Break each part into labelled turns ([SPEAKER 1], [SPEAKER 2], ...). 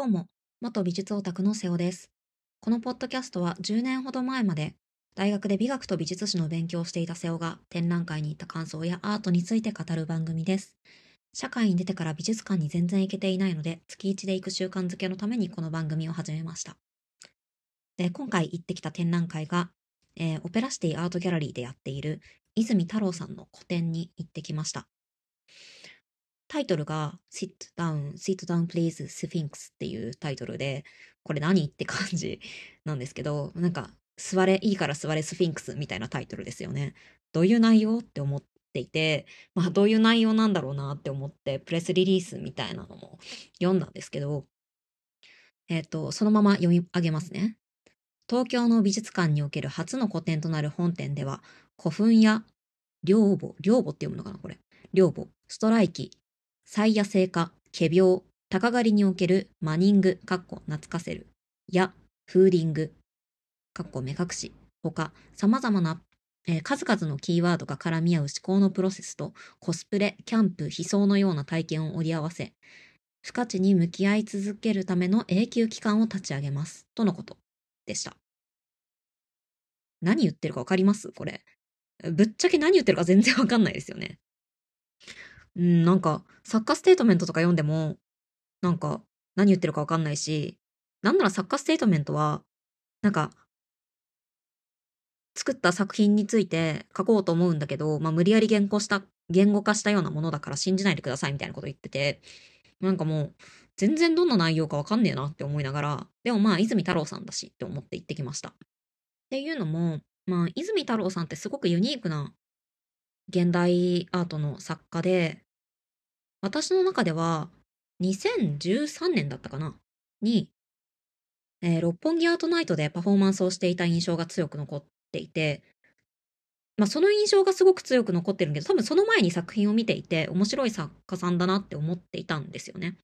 [SPEAKER 1] どうも、元美術オタクの瀬尾です。このポッドキャストは10年ほど前まで大学で美学と美術史の勉強をしていた瀬尾が展覧会に行った感想やアートについて語る番組です。社会に出てから美術館に全然行けていないので、月1で行く習慣づけのためにこの番組を始めました。で、今回行ってきた展覧会が、えーオペラシティアートギャラリーでやっている泉太郎さんの個展に行ってきました。タイトルが Sit Down, Sit Down Please Sphinx っていうタイトルで、これ何って感じ なんですけど、なんか、座れ、いいから座れスフィンクスみたいなタイトルですよね。どういう内容って思っていて、まあどういう内容なんだろうなって思って、プレスリリースみたいなのも読んだんですけど、えっ、と、そのまま読み上げますね。東京の美術館における初の個展となる本展では、古墳や両母、両母って読むのかなこれ。両母、ストライキ、菜野生化、仮病、鷹狩りにおけるマニング、かっこ懐かせる、や、フーディング、かっこ目隠し、ほか、様々な、えー数々のキーワードが絡み合う思考のプロセスと、コスプレ、キャンプ、悲壮のような体験を織り合わせ、不価値に向き合い続けるための永久期間を立ち上げます。とのことでした。何言ってるかわかります？これ。ぶっちゃけ何言ってるか全然わかんないですよね。うん、なんか、作家ステートメントとか読んでも、なんか、何言ってるかわかんないし、なんなら作家ステートメントは、なんか、作った作品について書こうと思うんだけど、まあ、無理やり言語した、言語化したようなものだから信じないでくださいみたいなこと言ってて、なんかもう、全然どんな内容かわかんねえなって思いながら、でもまあ、泉太郎さんだしって思って行ってきました。っていうのも、まあ、泉太郎さんってすごくユニークな現代アートの作家で、私の中では2013年だったかな？に、えー六本木アートナイトでパフォーマンスをしていた印象が強く残っていて、まあその印象がすごく強く残ってるけど、多分その前に作品を見ていて面白い作家さんだなって思っていたんですよね。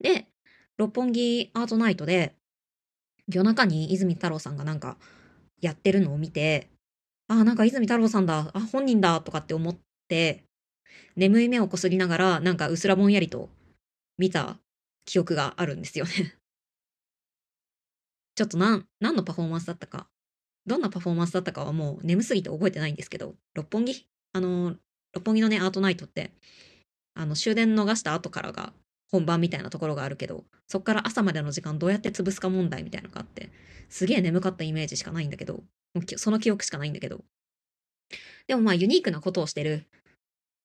[SPEAKER 1] で、六本木アートナイトで夜中に泉太郎さんがなんかやってるのを見て、ああ、なんか泉太郎さんだ、あ、本人だとかって思って、眠い目をこすりながら、なんかうすらぼんやりと見た記憶があるんですよね。ちょっとなん、何のパフォーマンスだったか、どんなパフォーマンスだったかはもう眠すぎて覚えてないんですけど、六本木？あの、六本木のね、アートナイトって、あの、終電逃した後からが本番みたいなところがあるけど、そっから朝までの時間どうやって潰すか問題みたいなのがあって、すげえ眠かったイメージしかないんだけど、その記憶しかないんだけど。でもまあユニークなことをしてる、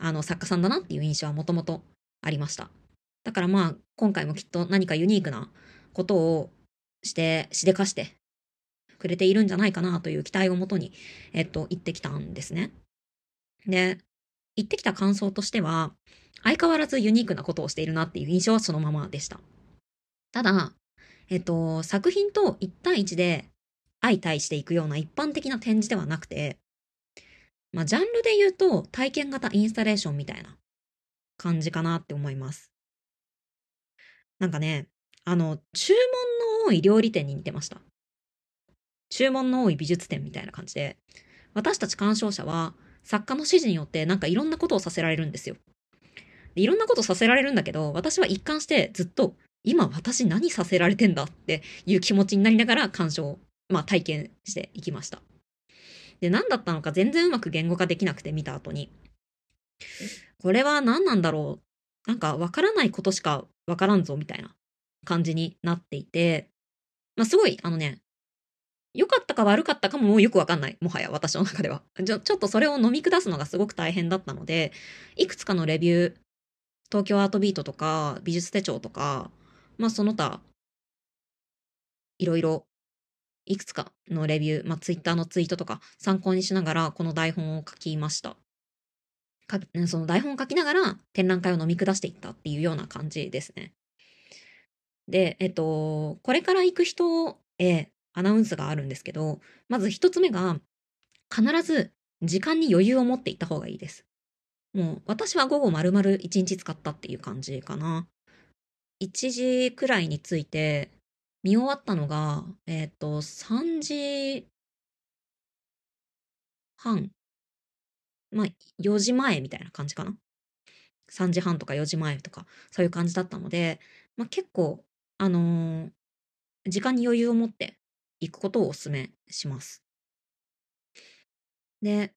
[SPEAKER 1] あの作家さんだなっていう印象はもともとありました。だからまあ今回もきっと何かユニークなことをして、しでかしてくれているんじゃないかなという期待をもとに、えっと、行ってきたんですね。で、行ってきた感想としては、相変わらずユニークなことをしているなっていう印象はそのままでした。ただ、えっと、作品と1対1で相対していくような一般的な展示ではなくて、まあ、ジャンルで言うと体験型インスタレーションみたいな感じかなって思います。なんかね、あの、注文の多い料理店に似てました。注文の多い美術展みたいな感じで、私たち鑑賞者は作家の指示によってなんかいろんなことをさせられるんですよ。でいろんなことさせられるんだけど、私は一貫してずっと今私何させられてんだっていう気持ちになりながら鑑賞、まあ体験していきました。で、何だったのか全然うまく言語化できなくて見た後に、これは何なんだろうなんかわからないことしかわからんぞみたいな感じになっていて、まあすごい、あのね、良かったか悪かったかももうよくわかんない。もはや私の中では。ちょ、ちょっとそれを飲み下すのがすごく大変だったので、いくつかのレビュー、東京アートビートとか、美術手帳とか、まあその他、いろいろ、いくつかのレビュー、まあツイッターのツイートとか参考にしながら、この台本を書きました。その台本を書きながら展覧会を飲み下していったっていうような感じですね。で、えっと、これから行く人へアナウンスがあるんですけど、まず一つ目が、必ず時間に余裕を持っていった方がいいです。もう私は午後丸々1日使ったっていう感じかな。1時くらいについて、見終わったのが、えっ、と、3時半。まあ、4時前みたいな感じかな。3時半とか4時前とか、そういう感じだったので、まあ結構あのー時間に余裕を持って行くことをお勧めします。で、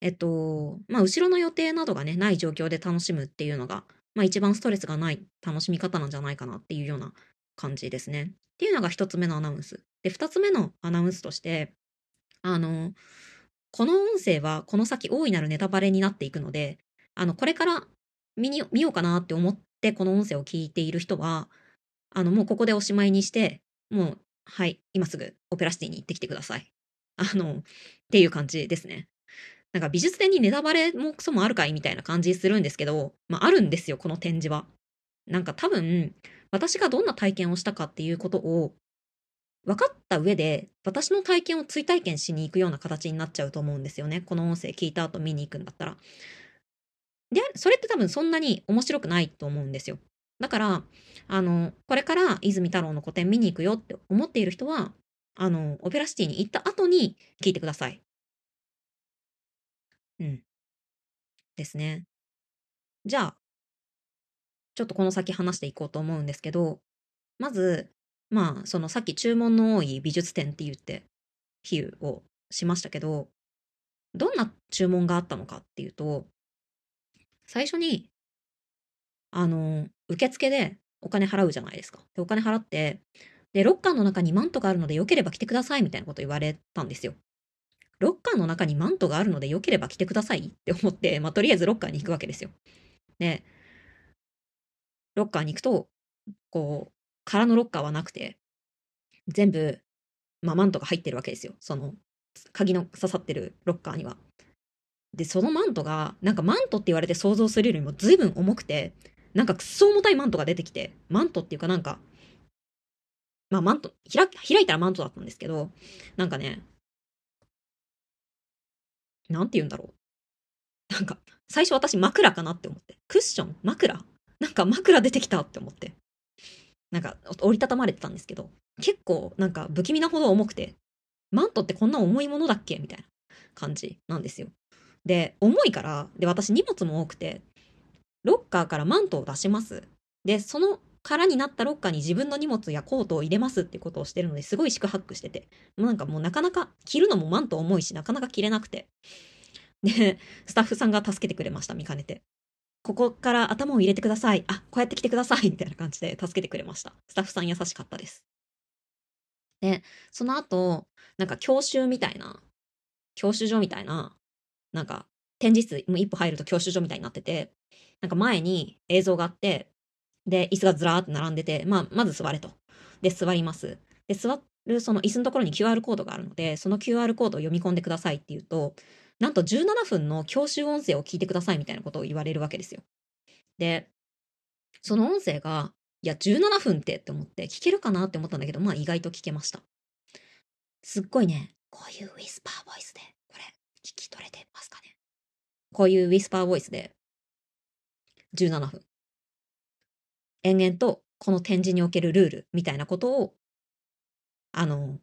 [SPEAKER 1] えっと、まあ、後ろの予定などがね、ない状況で楽しむっていうのが、まあ、一番ストレスがない楽しみ方なんじゃないかなっていうような感じですね。っていうのが一つ目のアナウンス。で、二つ目のアナウンスとして、あの、この音声はこの先大いなるネタバレになっていくので、あの、これから見に見ようかなって思ってこの音声を聞いている人は、あの、もうここでおしまいにして、もう、はい、今すぐオペラシティに行ってきてください。あの、っていう感じですね。なんか美術展にネタバレもクソもあるかい？みたいな感じするんですけど、まああるんですよ、この展示は。なんか多分、私がどんな体験をしたかっていうことを分かった上で、私の体験を追体験しに行くような形になっちゃうと思うんですよね。この音声聞いた後見に行くんだったら。で、それって多分そんなに面白くないと思うんですよ。だから、あの、これから泉太郎の個展見に行くよって思っている人は、あの、オペラシティに行った後に聞いてください。うん。ですね。じゃあ、ちょっとこの先話していこうと思うんですけど、まず、まあ、そのさっき注文の多い美術展って言って、比喩をしましたけど、どんな注文があったのかっていうと、最初に、あの、受付でお金払うじゃないですか。で、お金払って、で、ロッカーの中にマントがあるので、よければ来てくださいみたいなこと言われたんですよ。ロッカーの中にマントがあるので、よければ来てくださいって思って、まあ、とりあえずロッカーに行くわけですよ。で、ロッカーに行くと、こう、空のロッカーはなくて、全部、まあ、マントが入ってるわけですよ。その、鍵の刺さってるロッカーには。で、そのマントが、なんかマントって言われて想像するよりも随分重くて、なんかくっそ重たいマントが出てきて、マントっていうかなんか、まあマント、開開いたらマントだったんですけど、なんかね、なんて言うんだろう。なんか、最初私枕かなって思って。クッション？枕？なんか枕出てきたって思って。なんか折りたたまれてたんですけど、結構なんか不気味なほど重くて、マントってこんな重いものだっけみたいな感じなんですよ。で、重いから、で、私荷物も多くて、ロッカーからマントを出します。で、その空になったロッカーに自分の荷物やコートを入れますってことをしてるのですごい四苦八苦してて、もうなんかもうなかなか着るのもマント重いし、なかなか着れなくて。で、スタッフさんが助けてくれました、見かねて。ここから頭を入れてください。あ、こうやって来てください。みたいな感じで助けてくれました。スタッフさん優しかったです。で、その後、なんか教習みたいな、教習所みたいな、なんか展示室、もう一歩入ると教習所みたいになってて、なんか前に映像があって、で、椅子がずらーって並んでて、まあ、まず座れと。で、座ります。で、座るその椅子のところに QR コードがあるので、その QR コードを読み込んでくださいっていうと、なんと17分の教習音声を聞いてくださいみたいなことを言われるわけですよ。で、その音声が、いや、17分ってって思って、聞けるかなって思ったんだけど、まあ意外と聞けました。すっごいね、こういうウィスパーボイスで、これ、聞き取れてますかねこういうウィスパーボイスで、17分。延々と、この展示におけるルールみたいなことを、あの、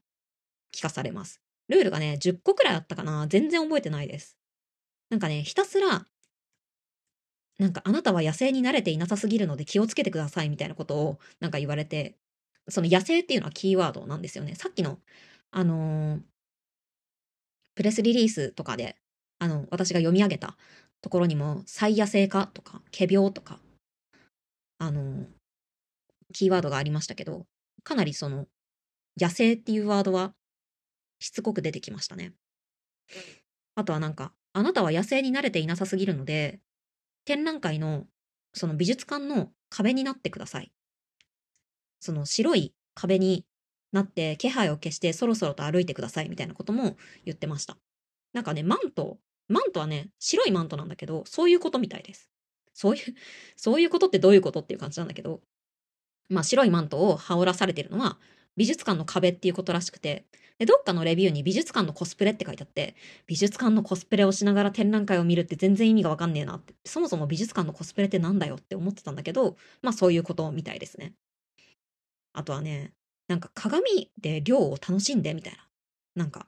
[SPEAKER 1] 聞かされます。ルールがね、10個くらいあったかな全然覚えてないです。なんかね、ひたすら、なんかあなたは野生に慣れていなさすぎるので気をつけてくださいみたいなことをなんか言われて、その野生っていうのはキーワードなんですよね。さっきの、あのープレスリリースとかで、あの、私が読み上げたところにも、最野生化とか、仮病とか、あのーキーワードがありましたけど、かなりその、野生っていうワードはしつこく出てきましたね。あとはなんか、あなたは野生に慣れていなさすぎるので、展覧会のその美術館の壁になってください。その白い壁になって気配を消してそろそろと歩いてくださいみたいなことも言ってました。なんかね、マント、マントはね、白いマントなんだけど、そういうことみたいです。そういう、そういうことってどういうことっていう感じなんだけど、まあ白いマントを羽織らされてるのは美術館の壁っていうことらしくて、で、どっかのレビューに美術館のコスプレって書いてあって、美術館のコスプレをしながら展覧会を見るって全然意味がわかんねえなって、そもそも美術館のコスプレってなんだよって思ってたんだけど、まあそういうことみたいですね。あとはね、なんか鏡で量を楽しんでみたいな。なんか、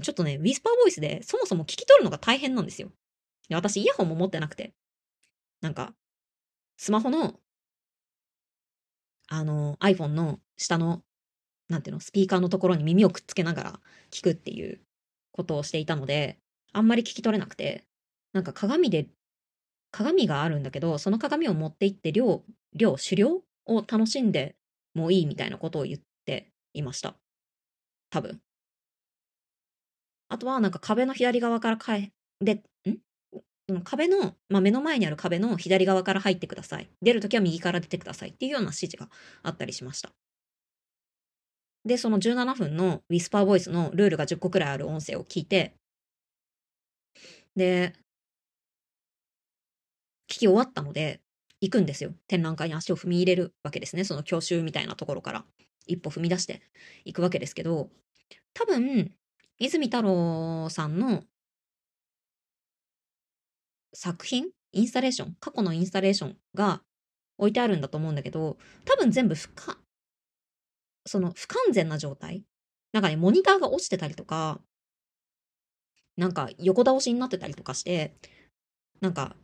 [SPEAKER 1] ちょっとね、ウィスパーボイスでそもそも聞き取るのが大変なんですよ。で私イヤホンも持ってなくて、なんか、スマホのあの、iPhone の下の、なんていうの、スピーカーのところに耳をくっつけながら聞くっていうことをしていたので、あんまり聞き取れなくて、なんか鏡で、鏡があるんだけど、その鏡を持って行って量、量、狩猟を楽しんでもいいみたいなことを言っていました。多分。あとは、なんか壁の左側からかえ、で、ん壁の、まあ、目の前にある壁の左側から入ってください。出るときは右から出てくださいっていうような指示があったりしました。で、その17分のウィスパーボイスのルールが10個くらいある音声を聞いて、で、聞き終わったので、行くんですよ。展覧会に足を踏み入れるわけですね。その教習みたいなところから一歩踏み出していくわけですけど、多分、泉太郎さんの作品？インスタレーション？過去のインスタレーションが置いてあるんだと思うんだけど、多分全部不可、その不完全な状態？なんかね、モニターが落ちてたりとか、なんか横倒しになってたりとかして、なんか、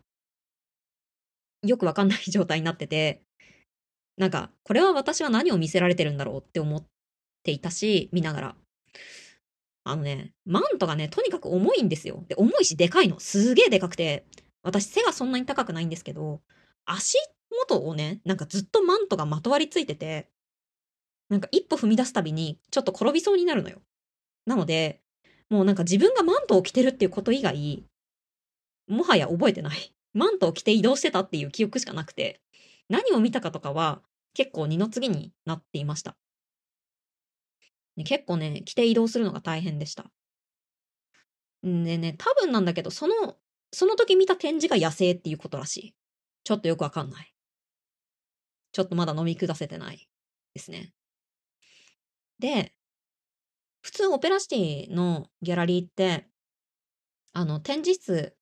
[SPEAKER 1] よくわかんない状態になってて、なんか、これは私は何を見せられてるんだろうって思っていたし、見ながら。あのね、マントがね、とにかく重いんですよ。で、重いしでかいの。すげえでかくて、私背がそんなに高くないんですけど、足元をね、なんかずっとマントがまとわりついてて、なんか一歩踏み出すたびにちょっと転びそうになるのよ。なので、もうなんか自分がマントを着てるっていうこと以外、もはや覚えてない。マントを着て移動してたっていう記憶しかなくて、何を見たかとかは結構二の次になっていました。結構ね、着て移動するのが大変でした。でね、多分なんだけど、その、その時見た展示が野生っていうことらしい。ちょっとよくわかんない。ちょっとまだ飲み下せてないですね。で、普通オペラシティのギャラリーって、あの、展示室、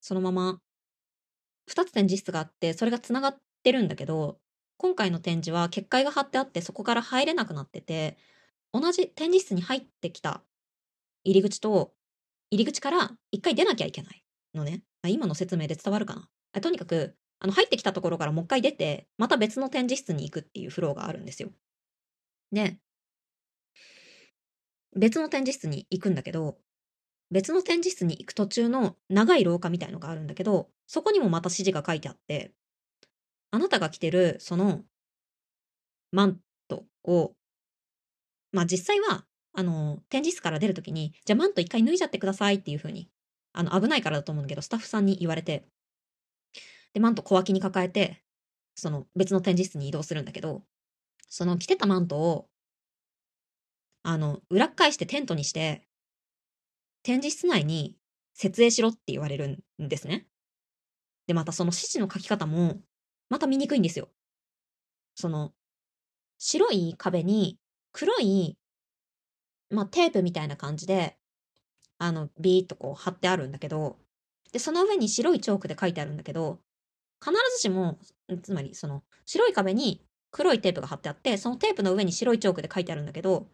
[SPEAKER 1] そのまま、二つ展示室があって、それが繋がってるんだけど、今回の展示は結界が張ってあってそこから入れなくなってて、同じ展示室に入ってきた入り口と、入り口から一回出なきゃいけないのね。今の説明で伝わるかなとにかく、あの入ってきたところからもう一回出て、また別の展示室に行くっていうフローがあるんですよ。で、別の展示室に行くんだけど、別の展示室に行く途中の長い廊下みたいのがあるんだけど、そこにもまた指示が書いてあって、あなたが着てるそのマントを、まあ実際は、あの、展示室から出るときに、じゃあマント一回脱いじゃってくださいっていうふうに、あの、危ないからだと思うんだけど、スタッフさんに言われて、で、マント小脇に抱えて、その別の展示室に移動するんだけど、その着てたマントをあの、裏返してテントにして、展示室内に設営しろって言われるんですね。で、またその指示の書き方も、また見にくいんですよ。その、白い壁に黒い、まあ、テープみたいな感じで、あの、ビーっとこう貼ってあるんだけど、で、その上に白いチョークで書いてあるんだけど、必ずしも、つまりその白い壁に黒いテープが貼ってあって、そのテープの上に白いチョークで書いてあるんだけど、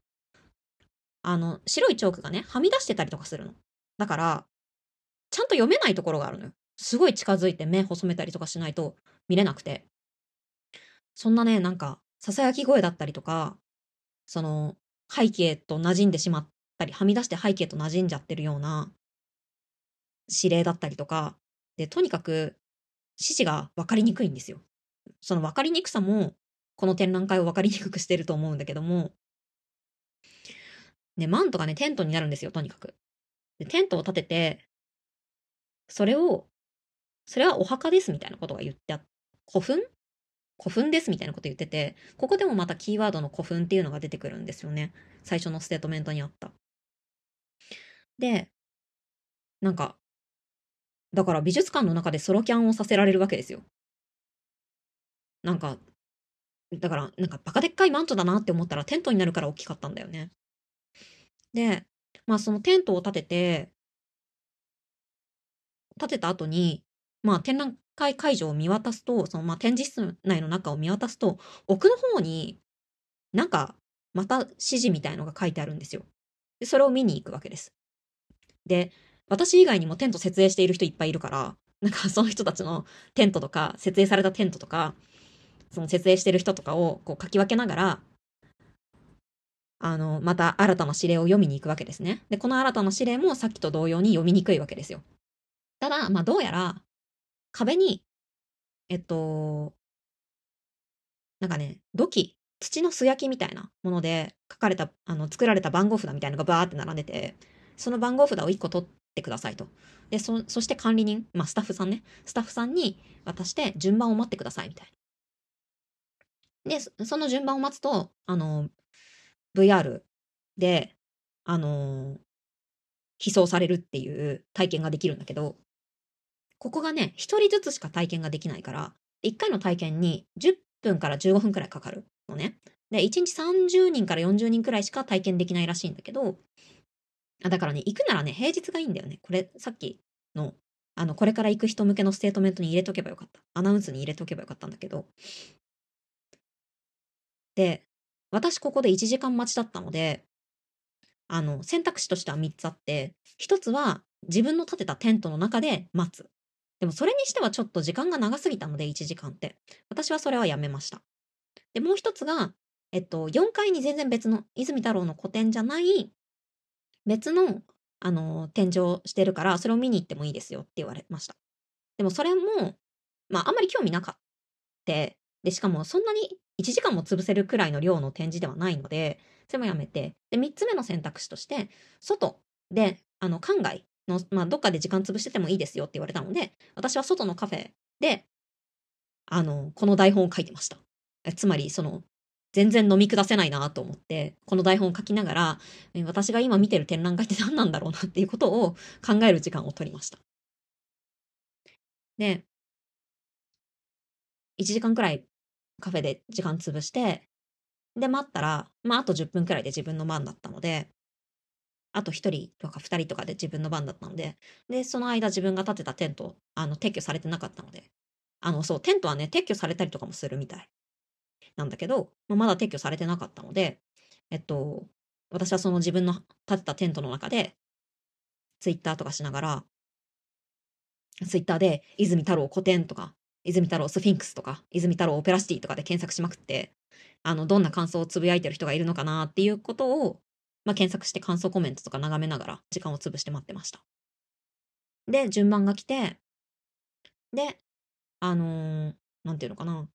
[SPEAKER 1] あの、白いチョークがね、はみ出してたりとかするの。だから、ちゃんと読めないところがあるのよ。すごい近づいて目細めたりとかしないと見れなくて。そんなね、なんか、囁き声だったりとか、その、背景と馴染んでしまったり、はみ出して背景と馴染んじゃってるような指令だったりとか、で、とにかく指示が分かりにくいんですよ。その分かりにくさも、この展覧会を分かりにくくしてると思うんだけども、ね、マントがね、テントになるんですよ、とにかく。で、テントを立てて、それを、それはお墓ですみたいなことが言ってあっ古墳？古墳ですみたいなこと言ってて、ここでもまたキーワードの古墳っていうのが出てくるんですよね。最初のステートメントにあった。で、なんか、だから美術館の中でソロキャンをさせられるわけですよ。なんか、だから、なんかバカでっかいマントだなって思ったらテントになるから大きかったんだよね。で、まあそのテントを立てて、立てた後に、まあ展覧会会場を見渡すと、そのまあ展示室内の中を見渡すと、奥の方になんかまた指示みたいのが書いてあるんですよ。で、それを見に行くわけです。で、私以外にもテント設営している人いっぱいいるから、なんかその人たちのテントとか、設営されたテントとか、その設営してる人とかをこう書き分けながら、あの、また新たな指令を読みに行くわけですね。で、この新たな指令もさっきと同様に読みにくいわけですよ。ただ、まあ、どうやら、壁に、えっと、なんかね、土器、土の素焼きみたいなもので書かれた、あの、作られた番号札みたいのがバーって並んでて、その番号札を1個取ってくださいと。で、そ、そして管理人、まあ、スタッフさんね、スタッフさんに渡して順番を待ってくださいみたいな。で、その順番を待つと、あの、VR で、あの飛送されるっていう体験ができるんだけど、ここがね、一人ずつしか体験ができないから、一回の体験に10分から15分くらいかかるのね。で、1日30人から40人くらいしか体験できないらしいんだけど、あだからね、行くならね、平日がいいんだよね。これ、さっきの、あの、これから行く人向けのステートメントに入れとけばよかった。アナウンスに入れとけばよかったんだけど。で、私ここで1時間待ちだったので、あの、選択肢としては3つあって、1つは自分の立てたテントの中で待つ。でもそれにしてはちょっと時間が長すぎたので、1時間って。私はそれはやめました。で、もう1つが、えっと、4階に全然別の、泉太郎の個展じゃない、別の、あの、展示をしてるから、それを見に行ってもいいですよって言われました。でもそれも、まあ、あんまり興味なかった。で、しかもそんなに1時間も潰せるくらいの量の展示ではないので、それもやめて、で、3つ目の選択肢として、外で、あの、館外の、まあ、どっかで時間潰しててもいいですよって言われたので、私は外のカフェで、あの、この台本を書いてました。つまり、その、全然飲み下せないなと思って、この台本を書きながら、私が今見てる展覧会って何なんだろうなっていうことを考える時間を取りました。で、1時間くらいカフェで時間潰して、で、待ったら、まあ、あと10分くらいで自分の番だったので、あと1人とか2人とかで自分の番だったので、で、その間自分が建てたテント、あの、撤去されてなかったので、あの、そう、テントはね、撤去されたりとかもするみたいなんだけど、ま、まだ撤去されてなかったので、えっと、私はその自分の建てたテントの中で、ツイッターとかしながら、ツイッターで、泉太郎古典とか、泉太郎スフィンクスとか、泉太郎オペラシティとかで検索しまくって、あの、どんな感想をつぶやいてる人がいるのかなっていうことを、まあ、検索して感想コメントとか眺めながら時間を潰して待ってました。で、順番が来て、で、あのー、なんていうのかな。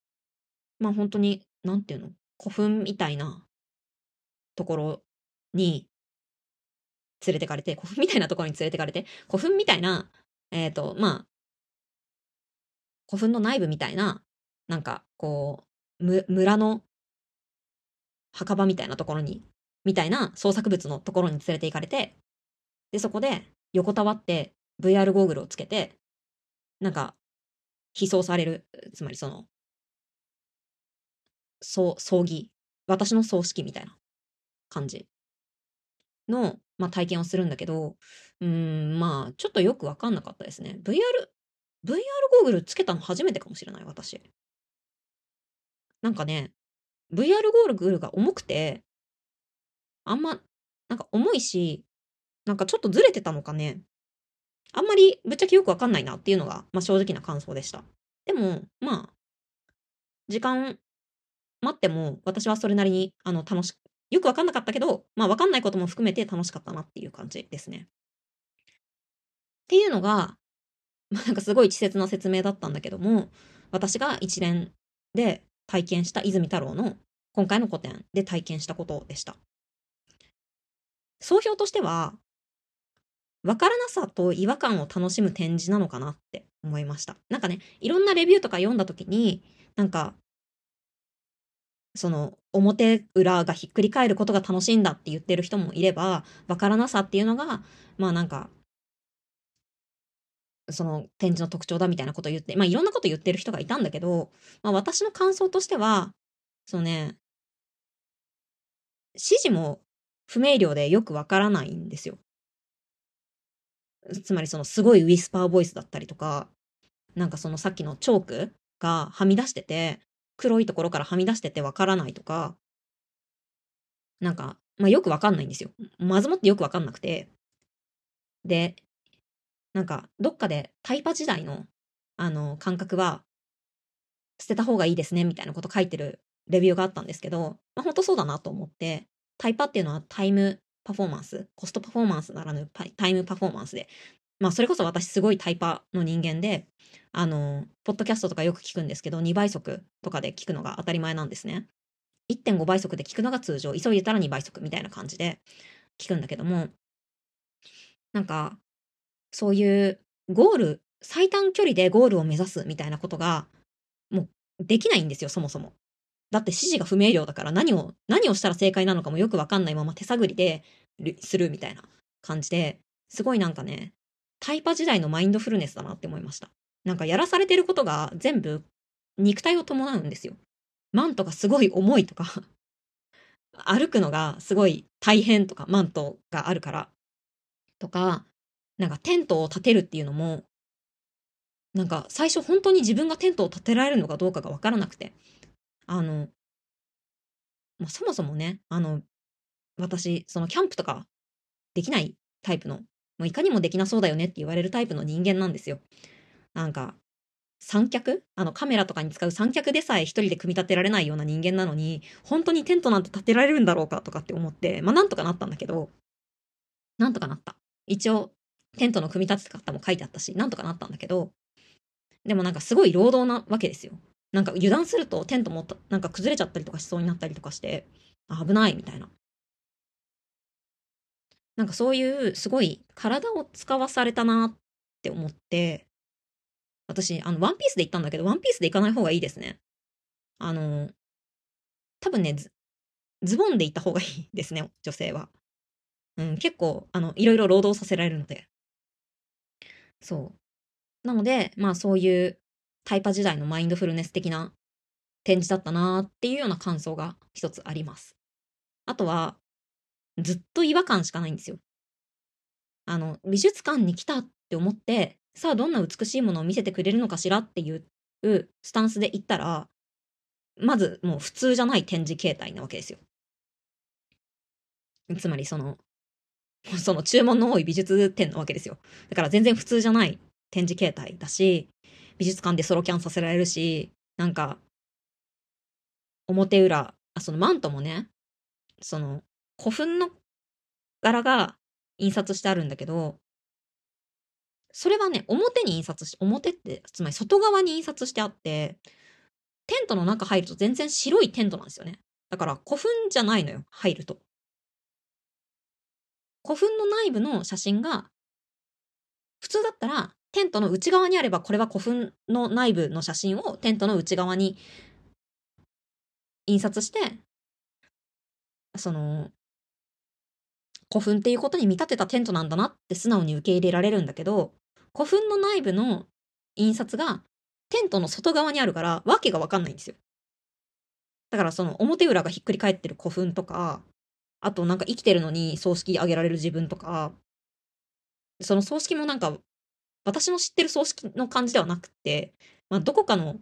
[SPEAKER 1] まあ本当に、なんていうの？古墳みたいなところに連れてかれて、古墳みたいなところに連れてかれて、古墳みたいな、えっ、ー、と、まあ、古墳の内部みたいな、なんか、こう、村の墓場みたいなところに、みたいな創作物のところに連れて行かれて、で、そこで横たわって VR ゴーグルをつけて、なんか、悲葬される、つまりその、そう、葬儀、私の葬式みたいな感じの、まあ、体験をするんだけど、うん、まあ、ちょっとよくわかんなかったですね。VR VR ゴーグルつけたの初めてかもしれない、私。なんかね、VR ゴーグルが重くて、あんま、なんか重いし、なんかちょっとずれてたのかね。あんまりぶっちゃけよくわかんないなっていうのが、まあ、正直な感想でした。でも、まあ、時間待っても私はそれなりにあの楽しくよくわかんなかったけど、まあわかんないことも含めて楽しかったなっていう感じですね。っていうのが、まあ、なんかすごい稚拙な説明だったんだけども、私が一連で体験した泉太郎の今回の個展で体験したことでした。総評としては、わからなさと違和感を楽しむ展示なのかなって思いました。なんかね、いろんなレビューとか読んだ時に、なんか、その表裏がひっくり返ることが楽しいんだって言ってる人もいれば、わからなさっていうのが、まあなんかその展示の特徴だみたいなことを言って、まあいろんなこと言ってる人がいたんだけど、まあ私の感想としては、そのね、指示も不明瞭でよくわからないんですよ。つまりそのすごいウィスパーボイスだったりとか、なんかそのさっきのチョークがはみ出してて、黒いところからはみ出しててわからないとか、なんか、まあよくわかんないんですよ。まずもってよくわかんなくて。で、なんか、どっかでタイパ時代の、あの、感覚は、捨てた方がいいですね、みたいなこと書いてるレビューがあったんですけど、まあ、本当そうだなと思って、タイパっていうのはタイムパフォーマンス、コストパフォーマンスならぬタイムパフォーマンスで、まあそれこそ私すごいタイパの人間で、あの、ポッドキャストとかよく聞くんですけど、2倍速とかで聞くのが当たり前なんですね。1.5倍速で聞くのが通常、急いでたら2倍速みたいな感じで聞くんだけども、なんか、そういうゴール、最短距離でゴールを目指すみたいなことが、もうできないんですよ、そもそも。だって指示が不明瞭だから何を、何をしたら正解なのかもよくわかんないまま手探りでするみたいな感じで、すごいなんかね、タイパ時代のマインドフルネスだなって思いました。なんかやらされてることが全部肉体を伴うんですよ。マントがすごい重いとか歩くのがすごい大変とか、マントがあるから、とか、なんかテントを建てるっていうのも、なんか最初本当に自分がテントを建てられるのかどうかがわからなくて、あの、まあ、そもそもね、あの、私、そのキャンプとかできないタイプの、もういかにもできなそうだよねって言われるタイプの人間なんですよ。なんか、三脚？あのカメラとかに使う三脚でさえ一人で組み立てられないような人間なのに、本当にテントなんて建てられるんだろうかとかって思って、まあなんとかなったんだけど、なんとかなった。一応、テントの組み立て方も書いてあったし、なんとかなったんだけど、でもなんかすごい労働なわけですよ。なんか油断するとテントもなんか崩れちゃったりとかしそうになったりとかして、危ないみたいな。なんかそういうすごい体を使わされたなって思って、私、あの、ワンピースで行ったんだけど、ワンピースで行かない方がいいですね。あの、多分ね、ズボンで行った方がいいですね、女性は。うん、結構、あの、いろいろ労働させられるので。そう。なので、まあそういうタイパ時代のマインドフルネス的な展示だったなっていうような感想が一つあります。あとは、ずっと違和感しかないんですよ。あの、美術館に来たって思って、さあどんな美しいものを見せてくれるのかしらっていうスタンスで行ったら、まずもう普通じゃない展示形態なわけですよ。つまりその、その注文の多い美術展なわけですよ。だから全然普通じゃない展示形態だし、美術館でソロキャンさせられるし、なんか、表裏、あ、そのマントもね、その、古墳の柄が印刷してあるんだけど、それはね、表に印刷し、表って、つまり外側に印刷してあって、テントの中入ると全然白いテントなんですよね。だから古墳じゃないのよ、入ると。古墳の内部の写真が、普通だったら、テントの内側にあれば、これは古墳の内部の写真をテントの内側に印刷して、その、古墳っていうことに見立てたテントなんだなって素直に受け入れられるんだけど、古墳の内部の印刷がテントの外側にあるから、わけがわかんないんですよ。だからその表裏がひっくり返ってる古墳とか、あとなんか生きてるのに葬式あげられる自分とか、その葬式もなんか、私の知ってる葬式の感じではなくて、まあ、どこかの、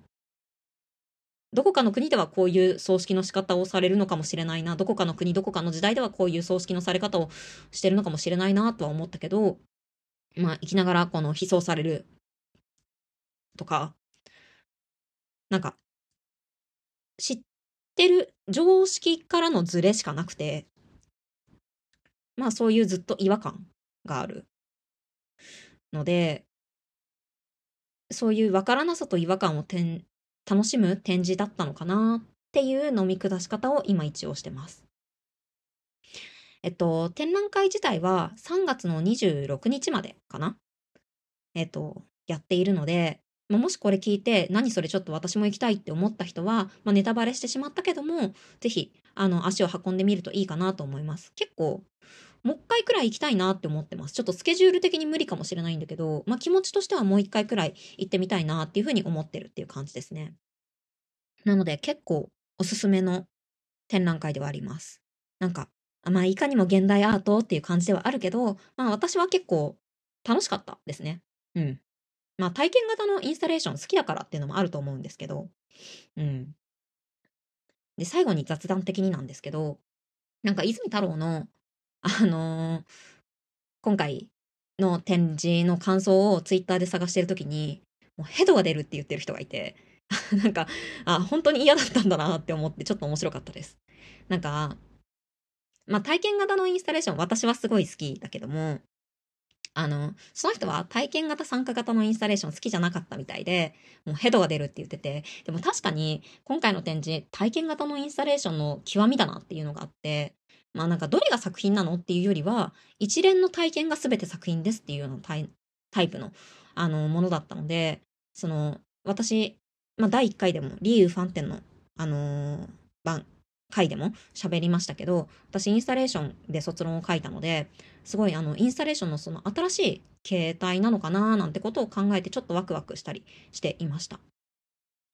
[SPEAKER 1] どこかの国ではこういう葬式の仕方をされるのかもしれないな、どこかの国、どこかの時代ではこういう葬式のされ方をしてるのかもしれないなとは思ったけど、まあ、生きながらこの悲葬されるとか、なんか、知ってる常識からのズレしかなくて、まあそういうずっと違和感があるので、そういうわからなさと違和感を楽しむ展示だったのかなっていう飲み下し方を今一応してます。えっと、展覧会自体は3月の26日までかな？えっと、やっているので、まもしこれ聞いて、何それちょっと私も行きたいって思った人は、まあ、ネタバレしてしまったけども、ぜひ、足を運んでみるといいかなと思います。結構、もう一回くらい行きたいなって思ってます。ちょっとスケジュール的に無理かもしれないんだけど、まあ、気持ちとしてはもう一回くらい行ってみたいなっていうふうに思ってるっていう感じですね。なので結構おすすめの展覧会ではあります。なんか、まあ、いかにも現代アートっていう感じではあるけど、まあ、私は結構楽しかったですね。うん。まあ、体験型のインスタレーション好きだからっていうのもあると思うんですけど、うん。で、最後に雑談的になんですけど、なんか泉太郎の、あのー、今回の展示の感想をツイッターで探してるときに、もうヘドが出るって言ってる人がいて、なんか、あ、本当に嫌だったんだなって思ってちょっと面白かったです。なんか、まあ体験型のインスタレーション私はすごい好きだけども、あの、その人は体験型参加型のインスタレーション好きじゃなかったみたいで、もうヘドが出るって言ってて、でも確かに今回の展示、体験型のインスタレーションの極みだなっていうのがあって、まあなんかどれが作品なのっていうよりは、一連の体験が全て作品ですっていうようなタイプの、あの、ものだったので、その、私、まあ第1回でも、リーウ・ファンテンの、あのー、番、回でも喋りましたけど、私インスタレーションで卒論を書いたので、すごいあの、インスタレーションのその新しい形態なのかななんてことを考えてちょっとワクワクしたりしていました。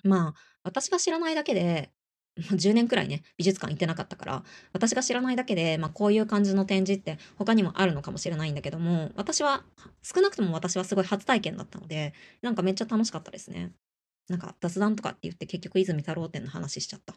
[SPEAKER 1] まあ、私が知らないだけで、10年くらいね、美術館行ってなかったから、私が知らないだけで、まあこういう感じの展示って他にもあるのかもしれないんだけども、私は、少なくとも私はすごい初体験だったので、なんかめっちゃ楽しかったですね。なんか雑談とかって言って結局泉太郎展の話しちゃった。